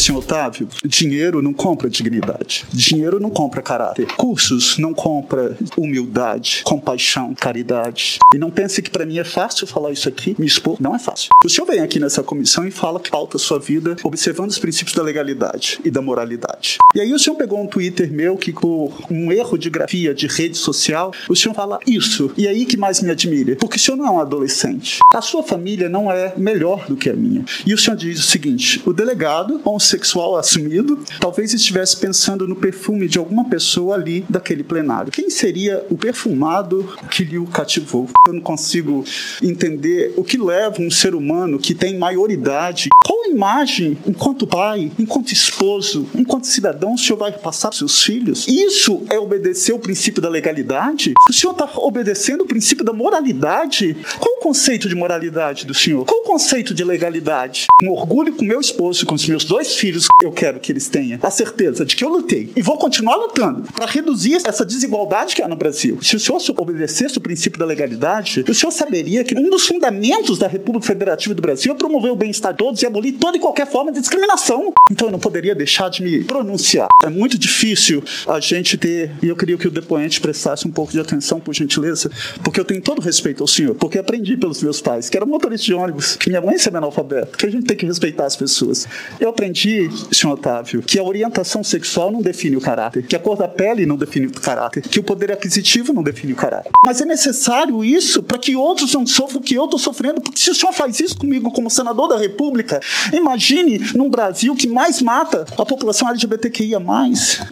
Senhor Otávio, dinheiro não compra dignidade. Dinheiro não compra caráter. Cursos não compra humildade, compaixão, caridade. E não pense que para mim é fácil falar isso aqui, me expor. Não é fácil. O senhor vem aqui nessa comissão e fala que pauta a sua vida observando os princípios da legalidade e da moralidade. E aí o senhor pegou um Twitter meu que por um erro de grafia de rede social, o senhor fala isso. E aí que mais me admira, porque o senhor não é um adolescente. A sua família não é melhor do que a minha. E o senhor diz o seguinte: o delegado, homossexual assumido, talvez estivesse pensando no perfume de alguma pessoa ali daquele plenário. Quem seria o perfumado que lhe o cativou? Eu não consigo entender o que leva um ser humano que tem maioridade. Qual imagem, enquanto pai, enquanto esposo, enquanto cidadão, o senhor vai passar para seus filhos? Isso é obedecer o princípio da legalidade? O senhor está obedecendo o princípio da moralidade? Qual o conceito de moralidade do senhor? Qual o conceito de legalidade? Um orgulho com meu esposo, com os meus dois filhos, eu quero que eles tenham a certeza de que eu lutei e vou continuar lutando para reduzir essa desigualdade que há no Brasil. Se o senhor obedecesse o princípio da legalidade, o senhor saberia que um dos fundamentos da República Federativa do Brasil é promover o bem-estar de todos e abolir toda e qualquer forma de discriminação. Então eu não poderia deixar de me pronunciar. É muito difícil a gente ter, e eu queria que o depoente prestasse um pouco de atenção, por gentileza, porque eu tenho todo respeito ao senhor, porque aprendi pelos meus pais, que era motorista de ônibus, que minha mãe é analfabeta, que a gente tem que respeitar as pessoas. Eu aprendi senhor Otávio, que a orientação sexual não define o caráter, que a cor da pele não define o caráter, que o poder aquisitivo não define o caráter. Mas é necessário isso para que outros não sofram o que eu estou sofrendo, porque se o senhor faz isso comigo como senador da República, imagine num Brasil que mais mata a população LGBTQIA+.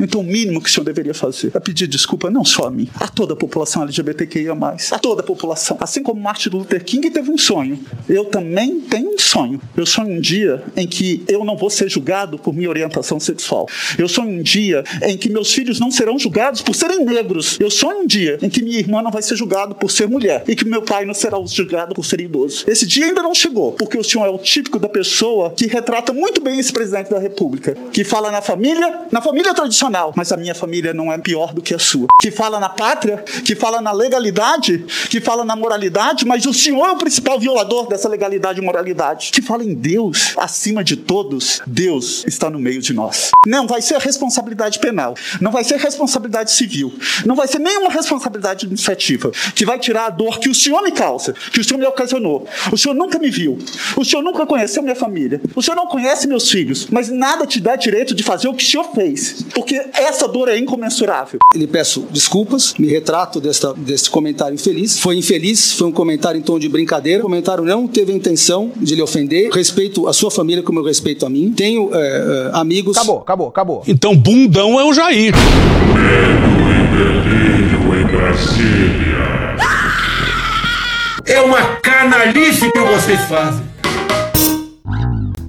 Então o mínimo que o senhor deveria fazer é pedir desculpa não só a mim, a toda a população LGBTQIA+, a toda a população. Assim como Martin Luther King teve um sonho, eu também tenho um sonho. Eu sonho um dia em que eu não vou ser julgado por minha orientação sexual. Eu sonho um dia em que meus filhos não serão julgados por serem negros. Eu sonho um dia em que minha irmã não vai ser julgada por ser mulher e que meu pai não será julgado por ser idoso. Esse dia ainda não chegou, porque o senhor é o típico da pessoa que retrata muito bem esse presidente da República, que fala na família, na família tradicional, mas a minha família não é pior do que a sua. Que fala na pátria, que fala na legalidade, que fala na moralidade, mas o senhor é o principal violador dessa legalidade e moralidade. Que fala em Deus acima de todos. Deus está no meio de nós. Não vai ser responsabilidade penal, não vai ser responsabilidade civil, não vai ser nenhuma responsabilidade administrativa que vai tirar a dor que o senhor me causa, que o senhor me ocasionou. O senhor nunca me viu, o senhor nunca conheceu minha família, o senhor não conhece meus filhos, mas nada te dá direito de fazer o que o senhor fez, porque essa dor é incomensurável. Lhe peço desculpas, me retrato desta, deste comentário infeliz. Foi infeliz, foi um comentário em tom de brincadeira. O comentário não teve a intenção de lhe ofender. Respeito a sua família como eu respeito a mim. Tenho é, é, amigos. Acabou, acabou, acabou. Então, bundão é o Jair. Medo e delírio em Brasília. É uma canalice que vocês fazem.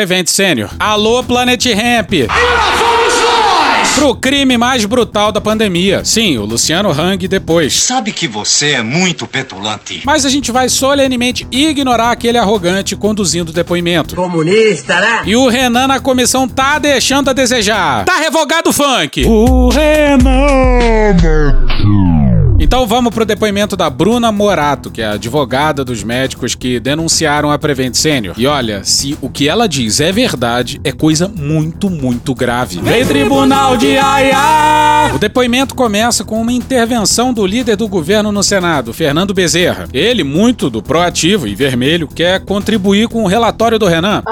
Prevente Sênior. Alô, Planet Ramp. E lá fomos nós! Pro crime mais brutal da pandemia. Sim, o Luciano Hang depois. Sabe que você é muito petulante. Mas a gente vai solenemente ignorar aquele arrogante conduzindo o depoimento. Comunista, né? E o Renan na comissão tá deixando a desejar. Tá revogado o funk. O Renan. Então vamos pro depoimento da Bruna Morato, que é a advogada dos médicos que denunciaram a Prevent Senior. E olha, se o que ela diz é verdade, é coisa muito, muito grave. Vem Tribunal de Aia! O depoimento começa com uma intervenção do líder do governo no Senado, Fernando Bezerra. Ele, muito do proativo e vermelho, quer contribuir com o relatório do Renan.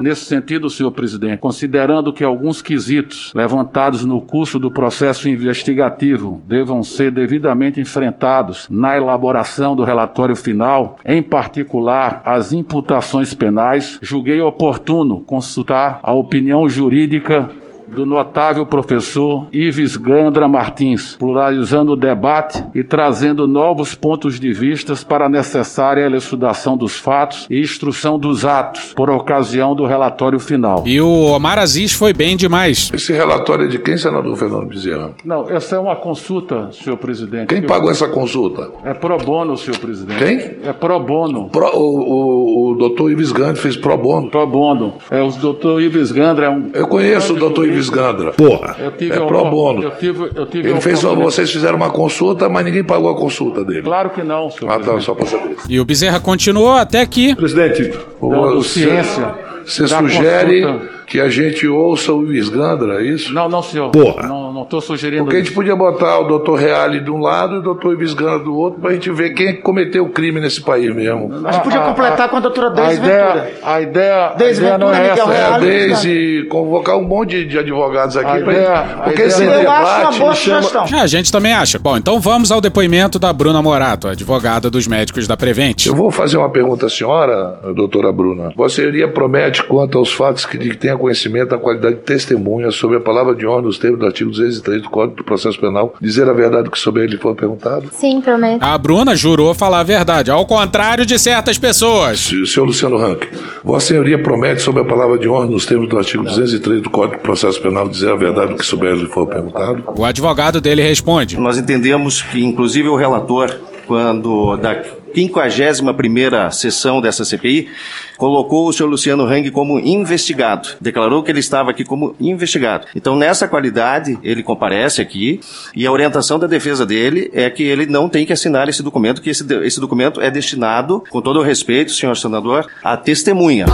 Nesse sentido, senhor presidente, considerando que alguns quesitos levantados no curso do processo investigativo devam ser devidamente enfrentados na elaboração do relatório final, em particular as imputações penais, julguei oportuno consultar a opinião jurídica do notável professor Ives Gandra Martins, pluralizando o debate e trazendo novos pontos de vistas para a necessária elucidação dos fatos e instrução dos atos, por ocasião do relatório final. E o Omar Aziz foi bem demais. Esse relatório é de quem, senador Fernando Bezerra? Não, essa é uma consulta, senhor presidente. Quem pagou essa consulta? É pro bono, senhor presidente. Quem? É pro bono. Pro- o, o, o doutor Ives Gandra fez pro bono. Pro bono. É, o doutor Ives Gandra é um... Eu conheço o doutor Ives Gandra. Porra. Eu tive É pro bono. Eu tive, eu tive Ele fez, vocês fizeram uma consulta, mas ninguém pagou a consulta dele. Claro que não, senhor Ah, tá, só pra saber. E o Bezerra continuou até que. Presidente, Dando você, ciência você sugere consulta. Que a gente ouça o Ives Gandra, é isso? Não, não, senhor. Porra. Não, não estou sugerindo Porque a gente isso. podia botar o doutor Reale de um lado e o doutor Ives Gandra do outro pra gente ver quem é que cometeu o crime nesse país mesmo. A gente podia completar com a doutora A Deise Ventura. a ideia, a Deise ideia não Ventura, é Miguel essa. É, a Reale, Deise convocar um monte de, de advogados aqui A pra ideia- gente. a Porque esse Eu Eu debate acho uma boa chama- sugestão. Ah, a gente também acha. Bom, então vamos ao depoimento da Bruna Morato, advogada dos médicos da Prevent. Eu vou fazer uma pergunta à senhora, doutora Bruna. Você iria promete quanto aos fatos que, que tenha conhecimento da qualidade de testemunha sobre a palavra de honra nos termos do artigo 203 do Código do Processo Penal, dizer a verdade que sobre ele foi perguntado? Sim, prometo. A Bruna jurou falar a verdade, ao contrário de certas pessoas. Se- Senhor Luciano Rank, Vossa Senhoria promete sobre a palavra de honra nos termos do artigo 203 do Código do Processo Penal dizer a verdade que sobre ele foi perguntado? O advogado dele responde. Nós entendemos que, inclusive, o relator, quando da 51ª sessão dessa CPI, colocou o senhor Luciano Hang como investigado. Declarou que ele estava aqui como investigado. Então, nessa qualidade, ele comparece aqui e a orientação da defesa dele é que ele não tem que assinar esse documento, que esse, esse documento é destinado, com todo o respeito, senhor senador, à testemunha.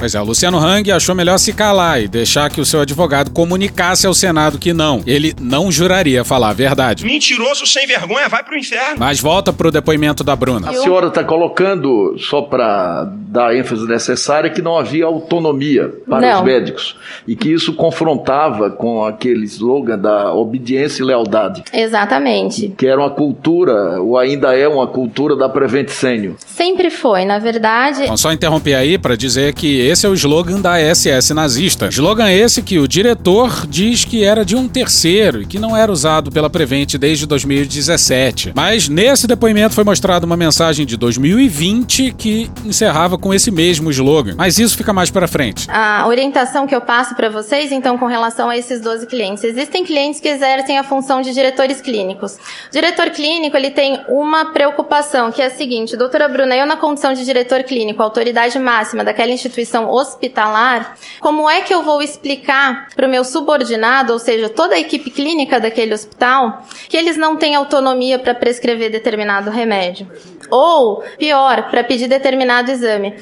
Pois é, o Luciano Hang achou melhor se calar e deixar que o seu advogado comunicasse ao Senado que não, ele não juraria falar a verdade. Mentiroso sem vergonha, vai pro inferno. Mas volta pro depoimento da Bruna. A senhora está colocando, só para dar a ênfase necessária, que não havia autonomia para Não. os médicos e que isso confrontava com aquele slogan da obediência e lealdade, Exatamente. que era uma cultura, ou ainda é uma cultura da Prevent Senior. Sempre foi, na verdade. Bom, só interromper aí para dizer que esse é o slogan da SS nazista. Slogan esse que o diretor diz que era de um terceiro e que não era usado pela Prevent desde 2017. Mas nesse depoimento foi mostrada uma mensagem de 2020 que encerrava com esse mesmo slogan. Mas isso fica mais para frente. A orientação que eu passo para vocês, então, com relação a esses 12 clientes. Existem clientes que exercem a função de diretores clínicos. O diretor clínico, ele tem uma preocupação, que é a seguinte, doutora Bruna, eu na condição de diretor clínico, autoridade máxima daquela instituição hospitalar, como é que eu vou explicar para o meu subordinado, ou seja, toda a equipe clínica daquele hospital, que eles não têm autonomia para prescrever determinado remédio? Ou, pior, para pedir determinado exame.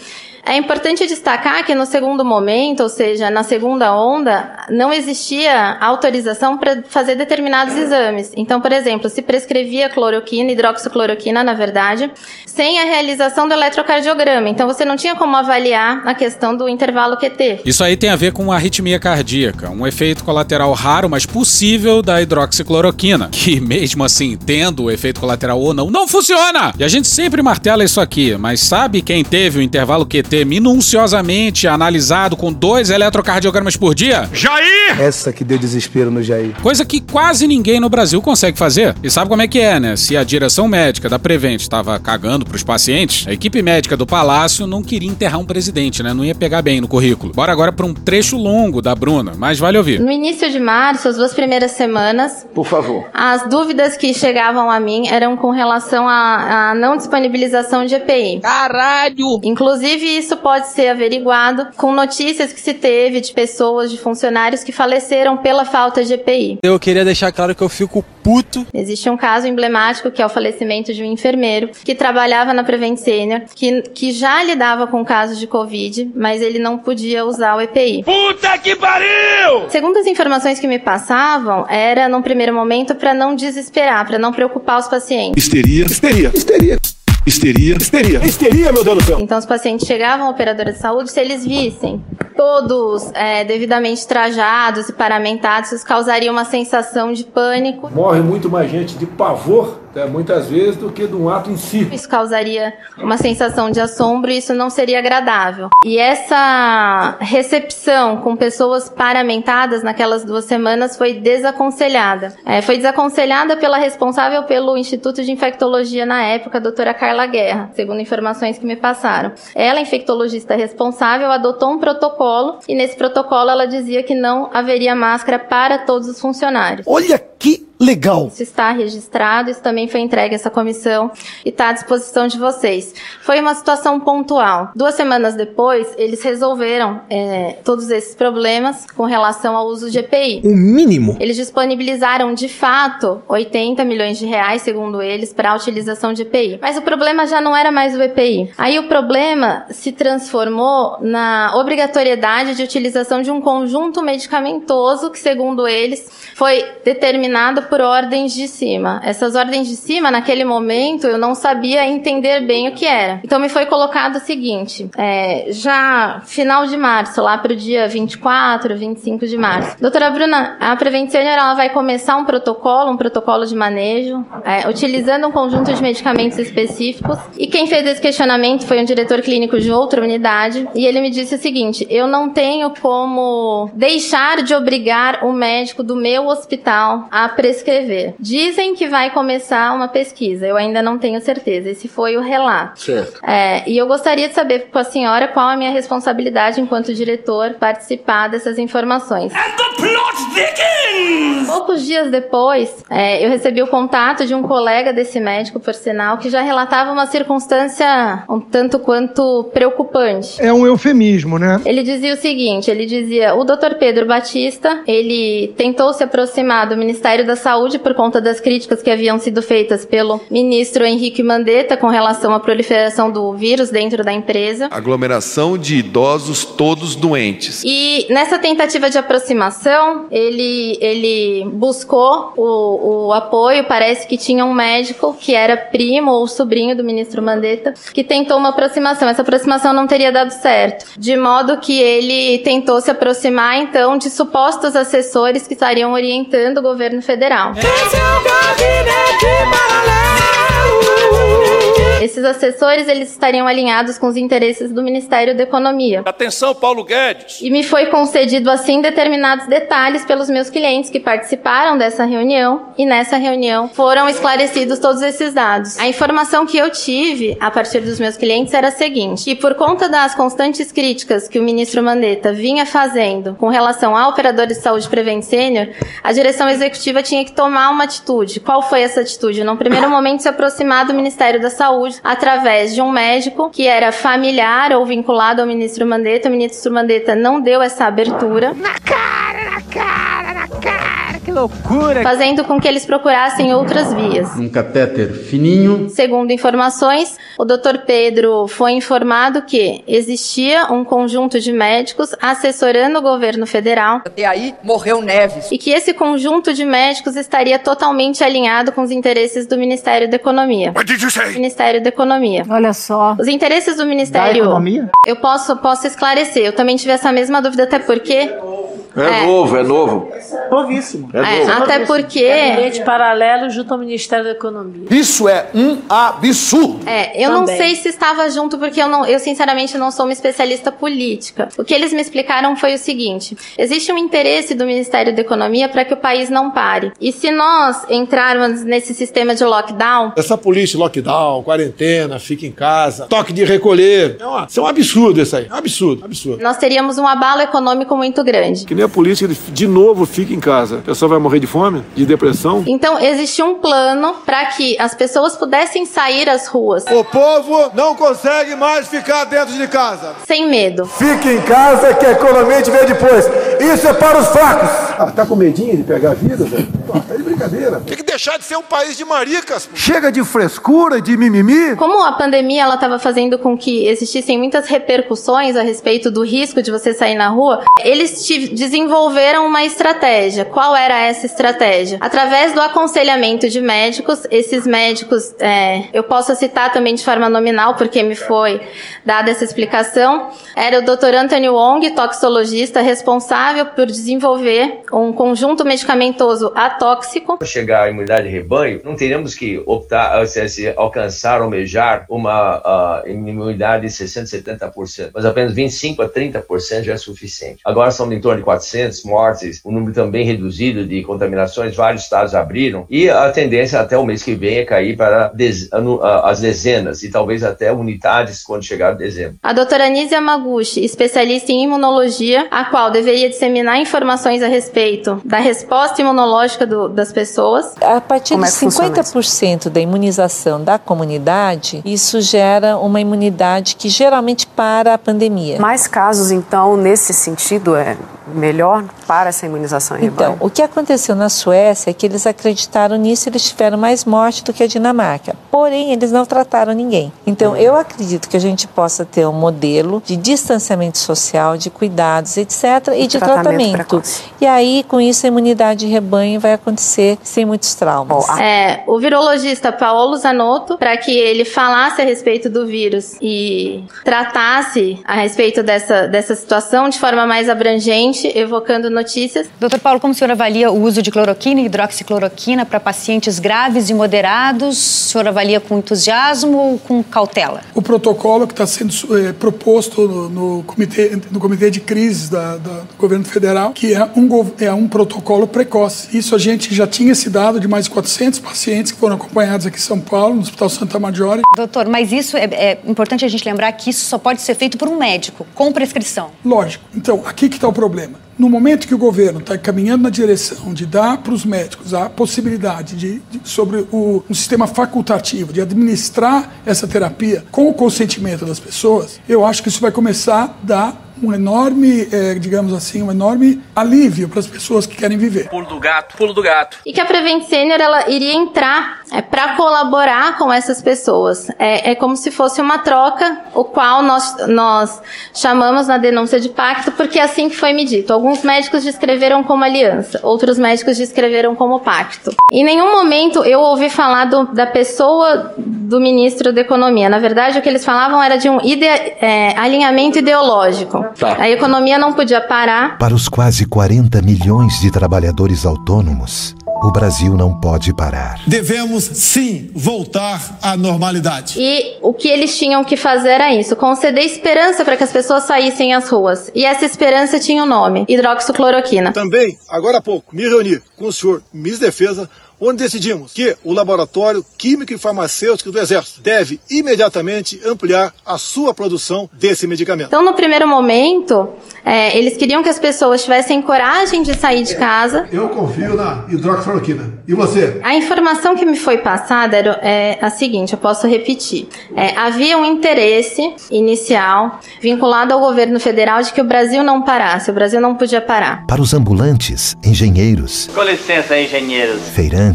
É importante destacar que no segundo momento, ou seja, na segunda onda, não existia autorização para fazer determinados exames. Então, por exemplo, se prescrevia cloroquina, hidroxicloroquina, na verdade, sem a realização do eletrocardiograma. Então, você não tinha como avaliar a questão do intervalo QT. Isso aí tem a ver com arritmia cardíaca, um efeito colateral raro, mas possível da hidroxicloroquina, que mesmo assim, tendo o efeito colateral ou não, não funciona! E a gente sempre martela isso aqui, mas sabe quem teve o intervalo QT minuciosamente analisado com dois eletrocardiogramas por dia? Jair! Essa que deu desespero no Jair. Coisa que quase ninguém no Brasil consegue fazer. E sabe como é que é, né? Se a direção médica da Prevent estava cagando pros pacientes, a equipe médica do Palácio não queria enterrar um presidente, né? Não ia pegar bem no currículo. Bora agora para um trecho longo da Bruna, mas vale ouvir. No início de março, as duas primeiras semanas, Por favor. As dúvidas que chegavam a mim eram com relação à, à não disponibilização de EPI. Caralho! Inclusive, isso pode ser averiguado com notícias que se teve de pessoas, de funcionários que faleceram pela falta de EPI. Eu queria deixar claro que eu fico puto. Existe um caso emblemático que é o falecimento de um enfermeiro que trabalhava na Prevent Senior, que, que já lidava com casos de Covid, mas ele não podia usar o EPI. Puta que pariu! Segundo as informações que me passavam, era num primeiro momento para não desesperar, para não preocupar os pacientes. Histeria. Histeria. Histeria. Histeria. Histeria. Histeria, meu Deus do céu. Então, os pacientes chegavam à operadora de saúde, se eles vissem todos é, devidamente trajados e paramentados, isso causaria uma sensação de pânico. Morre muito mais gente de pavor é, muitas vezes, do que de um ato em si. Isso causaria uma sensação de assombro e isso não seria agradável. E essa recepção com pessoas paramentadas naquelas duas semanas foi desaconselhada. É, foi desaconselhada pela responsável pelo Instituto de Infectologia na época, a doutora Carla Guerra, segundo informações que me passaram. Ela, infectologista responsável, adotou um protocolo e nesse protocolo ela dizia que não haveria máscara para todos os funcionários. Olha que legal. Isso está registrado, isso também foi entregue a essa comissão e está à disposição de vocês. Foi uma situação pontual. Duas semanas depois, eles resolveram é, todos esses problemas com relação ao uso de EPI. O mínimo. Eles disponibilizaram, de fato, 80 milhões de reais, segundo eles, para a utilização de EPI. Mas o problema já não era mais o EPI. Aí o problema se transformou na obrigatoriedade de utilização de um conjunto medicamentoso que, segundo eles, foi determinado por ordens de cima. Essas ordens de cima, naquele momento, eu não sabia entender bem o que era. Então me foi colocado o seguinte: é, já final de março, lá para o dia 24, 25 de março. Doutora Bruna, a Prevent Senior ela vai começar um protocolo, um protocolo de manejo, é, utilizando um conjunto de medicamentos específicos. E quem fez esse questionamento foi um diretor clínico de outra unidade. E ele me disse o seguinte: eu não tenho como deixar de obrigar o médico do meu hospital a prescrever. Dizem que vai começar uma pesquisa, eu ainda não tenho certeza. Esse foi o relato. Certo. É, e eu gostaria de saber com a senhora qual a minha responsabilidade enquanto diretor participar dessas informações. Poucos dias depois, é, eu recebi o contato de um colega desse médico, por sinal, que já relatava uma circunstância um tanto quanto preocupante. É um eufemismo, né? Ele dizia o seguinte, ele dizia, o Dr. Pedro Batista, ele tentou se aproximar do Ministério da Saúde por conta das críticas que haviam sido feitas pelo ministro Henrique Mandetta com relação à proliferação do vírus dentro da empresa. Aglomeração de idosos todos doentes. E nessa tentativa de aproximação, ele, ele buscou o, o apoio, parece que tinha um médico que era primo ou sobrinho do ministro Mandetta, que tentou uma aproximação. Essa aproximação não teria dado certo. De modo que ele tentou se aproximar, então, de supostos assessores que estariam orientando o governo federal. Esses assessores eles estariam alinhados com os interesses do Ministério da Economia. Atenção, Paulo Guedes. E me foi concedido assim determinados detalhes pelos meus clientes que participaram dessa reunião e nessa reunião foram esclarecidos todos esses dados. A informação que eu tive a partir dos meus clientes era a seguinte: que por conta das constantes críticas que o ministro Mandetta vinha fazendo com relação a operadores de saúde Prevent Senior, a direção executiva tinha que tomar uma atitude. Qual foi essa atitude? No primeiro momento se aproximar do Ministério da Saúde através de um médico que era familiar ou vinculado ao ministro Mandetta. O ministro Mandetta não deu essa abertura. Na cara, na cara, na cara, que loucura! Fazendo com que eles procurassem outras vias. Um catéter fininho. Segundo informações, o Dr. Pedro foi informado que existia um conjunto de médicos assessorando o governo federal. E aí morreu Neves. E que esse conjunto de médicos estaria totalmente alinhado com os interesses do Ministério da Economia. Ministério da Economia. Olha só. Os interesses do Ministério. Da economia? Eu posso, posso esclarecer. Eu também tive essa mesma dúvida, até porque. É, novo, é novo. Novíssimo. É É, novo. até porque. Gabinete paralelo junto ao Ministério da Economia. Isso é um absurdo. É, eu não Também. sei se estava junto porque eu não, eu sinceramente não sou uma especialista política. O que eles me explicaram foi o seguinte: existe um interesse do Ministério da Economia para que o país não pare. E se nós entrarmos nesse sistema de lockdown, Essa polícia, lockdown, quarentena, fica em casa, toque de recolher. É uma- isso é um absurdo isso aí. Absurdo, absurdo. nós teríamos um abalo econômico muito grande. Que nem a polícia, de novo, fica em casa. A pessoa vai morrer de fome, de depressão. Então, existia um plano para que as pessoas pudessem sair às ruas O povo não consegue mais ficar dentro de casa. sem medo. Fique em casa que a economia te vê depois. Isso é para os fracos. Ah, tá com medinho de pegar a vida, velho? Tá de brincadeira. Tem que deixar de ser um país de maricas. pô. Chega de frescura, de mimimi. Como a pandemia ela estava fazendo com que existissem muitas repercussões a respeito do risco de você sair na rua, eles te- desenvolveram uma estratégia. Qual era essa estratégia? Através do aconselhamento de médicos, esses médicos, é, eu posso citar também de forma nominal, porque me foi dada essa explicação, era o Dr. Anthony Wong, toxicologista, responsável por desenvolver um conjunto medicamentoso atóxico chegar a imunidade de rebanho, não teríamos que optar, se, se alcançar, almejar uma uh, imunidade de 60%, 70%, mas apenas 25% a 30% já é suficiente. Agora são em torno de 400 mortes, um número também reduzido de contaminações, vários estados abriram, e a tendência até o mês que vem é cair para dez, as dezenas e talvez até unidades quando chegar dezembro. A doutora Anise Yamaguchi, especialista em imunologia, a qual deveria disseminar informações a respeito da resposta imunológica do, das pessoas. A partir Como de é que funciona 50% da imunização da comunidade, isso gera uma imunidade que geralmente para a pandemia. Mais casos, então, nesse sentido, é melhor para essa imunização em Então, rebanho? o que aconteceu na Suécia é que eles acreditaram nisso e eles tiveram mais morte do que a Dinamarca. Porém, eles não trataram ninguém. Então, eu acredito que a gente possa ter um modelo de distanciamento social, de cuidados, etc., e de tratamento tratamento. E aí, com isso, a imunidade de rebanho vai acontecer sem muitos traumas. É, o virologista Paulo Zanotto, para que ele falasse a respeito do vírus e tratasse a respeito dessa, dessa situação de forma mais abrangente, evocando notícias. Doutor Paulo, como o senhor avalia o uso de cloroquina e hidroxicloroquina para pacientes graves e moderados? O senhor avalia com entusiasmo ou com cautela? O protocolo que está sendo eh, proposto no, no comitê, no comitê de crises da, da- do governo federal, que é um, é um protocolo precoce. Isso a gente já tinha esse dado de mais de 400 pacientes que foram acompanhados aqui em São Paulo, no Hospital Santa Maggiore. Doutor, mas isso é, é importante a gente lembrar que isso só pode ser feito por um médico, com prescrição. Lógico. Então, aqui que está o problema. No momento que o governo está caminhando na direção de dar para os médicos a possibilidade de, de- sobre o, um sistema facultativo de administrar essa terapia com o consentimento das pessoas, eu acho que isso vai começar a dar um enorme, eh, digamos assim, um enorme alívio para as pessoas que querem viver. Pulo do gato, pulo do gato. E que a Prevent Senior ela iria entrar é, para colaborar com essas pessoas. É, é como se fosse uma troca, o qual nós, nós chamamos na denúncia de pacto, porque é assim que foi me dito. Alguns médicos descreveram como aliança, outros médicos descreveram como pacto. Em nenhum momento eu ouvi falar do- da pessoa do ministro da Economia. Na verdade, o que eles falavam era de um ide- é, alinhamento ideológico. A economia não podia parar, Para os quase 40 milhões de trabalhadores autônomos, o Brasil não pode parar. Devemos sim voltar à normalidade. E o que eles tinham que fazer era isso: conceder esperança para que as pessoas saíssem às ruas. E essa esperança tinha o um nome: hidroxicloroquina. Também, agora há pouco, me reuni com o senhor Ministro da Defesa, onde decidimos que o Laboratório Químico e Farmacêutico do Exército deve imediatamente ampliar a sua produção desse medicamento. Então, no primeiro momento, é, eles queriam que as pessoas tivessem coragem de sair de casa. Eu confio na hidroxicloroquina. E você? A informação que me foi passada era é, a seguinte, eu posso repetir. É, havia um interesse inicial vinculado ao governo federal de que o Brasil não parasse, o Brasil não podia parar. Para os ambulantes, engenheiros, Com licença, engenheiros. feirantes,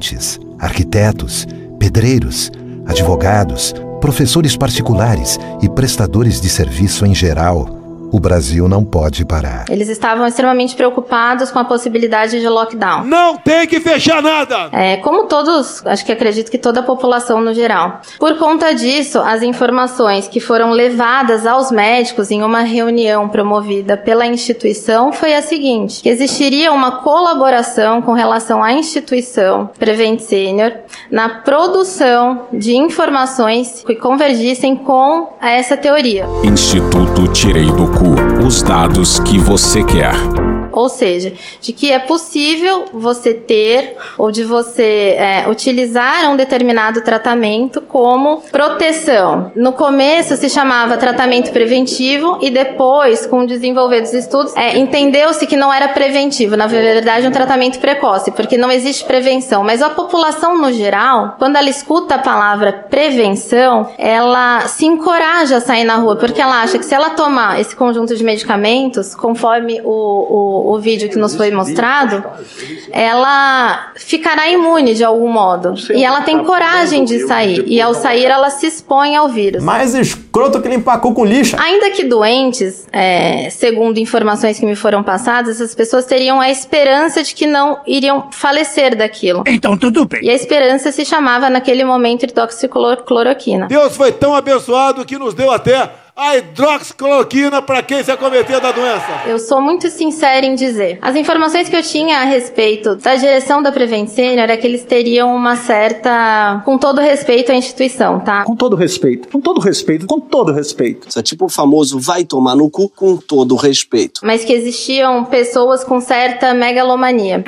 arquitetos, pedreiros, advogados, professores particulares e prestadores de serviço em geral, o Brasil não pode parar. Eles estavam extremamente preocupados com a possibilidade de lockdown. Não tem que fechar nada! É, como todos, acho que acredito que toda a população no geral. Por conta disso, as informações que foram levadas aos médicos em uma reunião promovida pela instituição foi a seguinte: que existiria uma colaboração com relação à instituição Prevent Senior na produção de informações que convergissem com essa teoria. Instituto Tirei do Os dados que você quer. Ou seja, de que é possível você ter ou de você é, utilizar um determinado tratamento como proteção. No começo se chamava tratamento preventivo e depois, com o desenvolver dos estudos, é, entendeu-se que não era preventivo, na verdade, um tratamento precoce, porque não existe prevenção. Mas a população no geral, quando ela escuta a palavra prevenção, ela se encoraja a sair na rua, porque ela acha que se ela tomar esse conjunto de medicamentos, conforme o, o, o vídeo que nos foi mostrado, ela ficará imune de algum modo. E ela tem coragem de sair. E ao sair, ela se expõe ao vírus. Mais escroto que limpar cu com lixo. Ainda que doentes, é, segundo informações que me foram passadas, essas pessoas teriam a esperança de que não iriam falecer daquilo. Então tudo bem. E a esperança se chamava naquele momento hidroxicloroquina. Deus foi tão abençoado que nos deu até a hidroxicloroquina para quem se acometer da doença? Eu sou muito sincera em dizer. As informações que eu tinha a respeito da direção da Prevent Senior é que eles teriam uma certa. com todo respeito à instituição, tá? Com todo respeito, com todo respeito, com todo respeito. Isso é tipo o famoso vai tomar no cu com todo respeito. Mas que existiam pessoas com certa megalomania.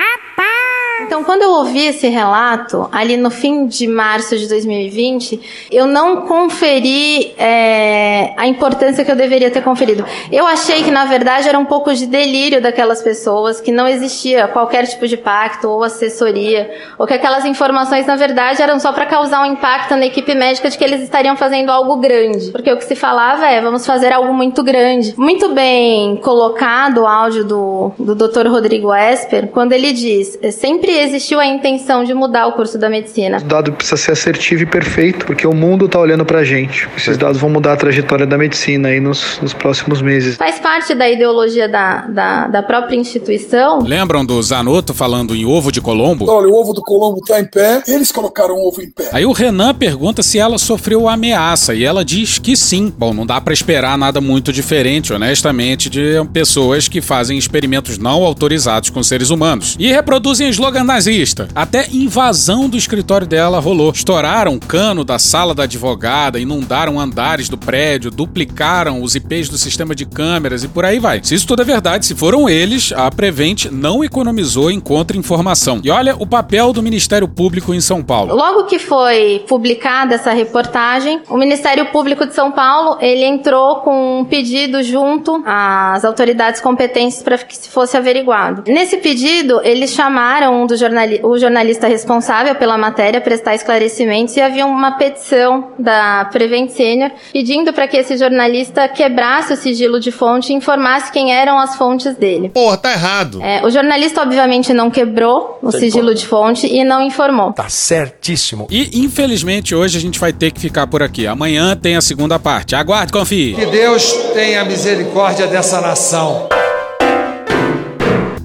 Então, quando eu ouvi esse relato, ali no fim de março de 2020, eu não conferi é, a importância que eu deveria ter conferido. Eu achei que, na verdade, era um pouco de delírio daquelas pessoas, que não existia qualquer tipo de pacto ou assessoria, ou que aquelas informações, na verdade, eram só para causar um impacto na equipe médica de que eles estariam fazendo algo grande. Porque o que se falava é, vamos fazer algo muito grande. Muito bem colocado o áudio do, do Dr. Rodrigo Esper, quando ele diz, é sempre existiu a intenção de mudar o curso da medicina. O dado precisa ser assertivo e perfeito, porque o mundo está olhando para a gente. Esses dados vão mudar a trajetória da medicina aí nos, nos próximos meses. Faz parte da ideologia da, da, da própria instituição. Lembram do Zanotto falando em ovo de Colombo? Olha, o ovo do Colombo está em pé, eles colocaram o ovo em pé. Aí o Renan pergunta se ela sofreu ameaça e ela diz que sim. Bom, não dá para esperar nada muito diferente, honestamente, de pessoas que fazem experimentos não autorizados com seres humanos e reproduzem slogan nazista. Até invasão do escritório dela rolou. Estouraram o cano da sala da advogada, inundaram andares do prédio, duplicaram os IPs do sistema de câmeras e por aí vai. Se isso tudo é verdade, se foram eles, a Prevent não economizou em contra-informação. E olha o papel do Ministério Público em São Paulo. Logo que foi publicada essa reportagem, o Ministério Público de São Paulo, ele entrou com um pedido junto às autoridades competentes para que se fosse averiguado. Nesse pedido, eles chamaram dos jornali o jornalista responsável pela matéria prestar esclarecimentos e havia uma petição da Prevent Senior pedindo para que esse jornalista quebrasse o sigilo de fonte e informasse quem eram as fontes dele. Porra, tá errado. É, o jornalista obviamente não quebrou o Sei sigilo como. de fonte e não informou. Tá certíssimo. E infelizmente hoje a gente vai ter que ficar por aqui. Amanhã tem a segunda parte. Aguarde, confie. Que Deus tenha misericórdia dessa nação.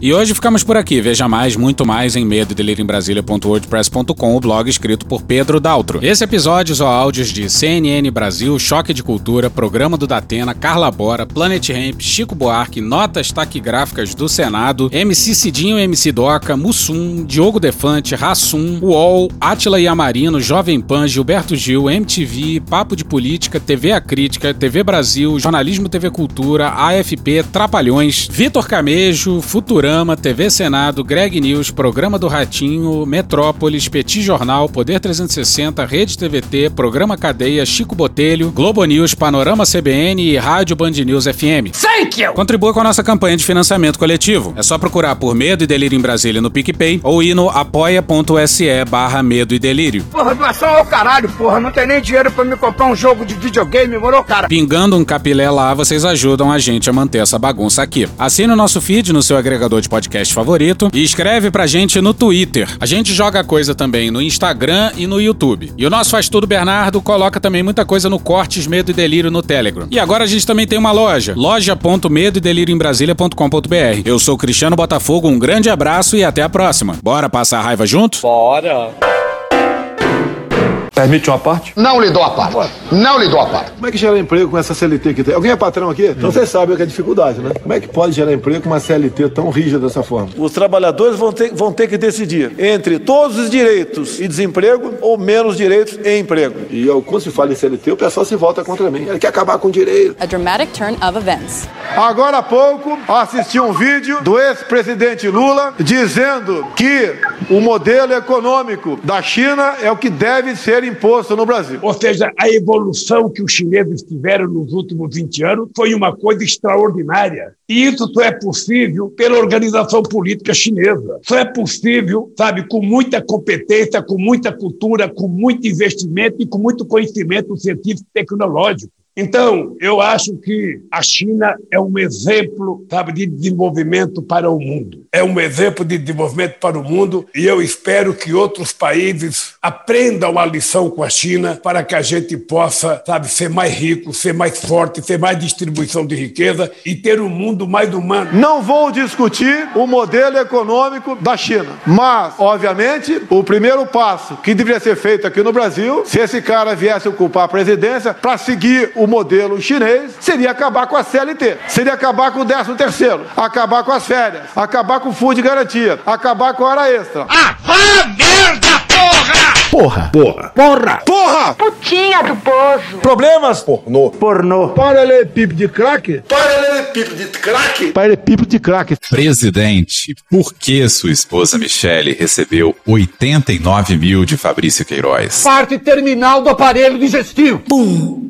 E hoje ficamos por aqui. Veja mais, muito mais em medo Brasília.wordpress.com, o blog escrito por Pedro Daltro. Esse episódio ou áudios de CNN Brasil, Choque de Cultura, Programa do Datena, Carla Bora, Planet Ramp, Chico Buarque, Notas Taquigráficas do Senado, MC Cidinho MC Doca, Mussum, Diogo Defante, Rassum, UOL, Atila Yamarino, Jovem Pan, Gilberto Gil, MTV, Papo de Política, TV A Crítica, TV Brasil, Jornalismo TV Cultura, AFP, Trapalhões, Vitor Camejo, Futurama, TV Senado, Greg News, Programa do Ratinho, Metrópolis, Petit Jornal, Poder 360, Rede TVT, Programa Cadeia, Chico Botelho, Globo News, Panorama CBN e Rádio Band News FM. Thank you! Contribua com a nossa campanha de financiamento coletivo. É só procurar por Medo e Delírio em Brasília no PicPay ou ir no apoia.se barra Medo e Delírio. Porra, doação ao caralho, porra. Não tem nem dinheiro pra me comprar um jogo de videogame, moro, cara? Pingando um capilé lá, vocês ajudam a gente a manter essa bagunça aqui. Assine o nosso feed no seu agregador de podcast favorito e escreve pra gente no Twitter. A gente joga coisa também no Instagram e no YouTube. E o nosso Faz Tudo Bernardo coloca também muita coisa no Cortes Medo e Delírio no Telegram. E agora a gente também tem uma loja, loja.medo delírio em Brasília.com.br. Eu sou Cristiano Botafogo, um grande abraço e até a próxima. Bora passar a raiva junto? Bora! Permite uma parte? Não lhe dou a parte. Não lhe dou a parte. Como é que gera emprego com essa CLT que tem? Alguém é patrão aqui? Então você sabe o que é dificuldade, né? Como é que pode gerar emprego com uma CLT tão rígida dessa forma? Os trabalhadores vão ter, vão ter que decidir entre todos os direitos e desemprego ou menos direitos e emprego. E ao- quando se fala em CLT, o pessoal se volta contra mim. Ele quer acabar com o direito. A dramatic turn of events. Agora há pouco assisti um vídeo do ex-presidente Lula dizendo que o modelo econômico da China é o que deve ser imposto no Brasil. Ou seja, a evolução que os chineses tiveram nos últimos 20 anos foi uma coisa extraordinária. E isso só é possível pela organização política chinesa. Só é possível, sabe, com muita competência, com muita cultura, com muito investimento e com muito conhecimento científico e tecnológico. Então, eu acho que a China é um exemplo, sabe, de desenvolvimento para o mundo. É um exemplo de desenvolvimento para o mundo e eu espero que outros países aprendam a lição com a China para que a gente possa, sabe, ser mais rico, ser mais forte, ter mais distribuição de riqueza e ter um mundo mais humano. Não vou discutir o modelo econômico da China, mas, obviamente, o primeiro passo que deveria ser feito aqui no Brasil, se esse cara viesse ocupar a presidência, para seguir o modelo chinês, seria acabar com a CLT, seria acabar com o 13 terceiro, acabar com as férias, acabar com o fundo de garantia, acabar com a hora extra. Ah, vá merda, porra! Porra! Porra! Porra! Porra! Putinha do poço. Problemas? Pornô. Pornô. Paralelepípedo de crack? Paralelepípedo de crack? Paralelepípedo de crack. Presidente, por que sua esposa Michele recebeu 89 mil de Fabrício Queiroz? Parte terminal do aparelho digestivo. Pum!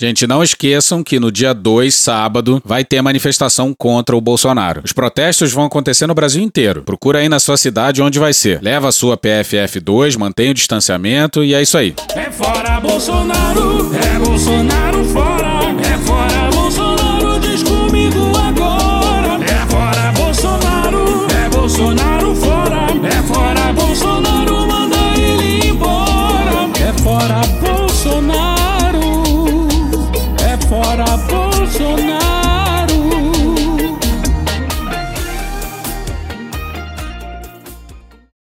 Gente, não esqueçam que no dia 2, sábado, vai ter manifestação contra o Bolsonaro. Os protestos vão acontecer no Brasil inteiro. Procura aí na sua cidade onde vai ser. Leva a sua PFF2, mantenha o distanciamento e é isso aí. É fora Bolsonaro, é Bolsonaro fora, é fora Bolsonaro.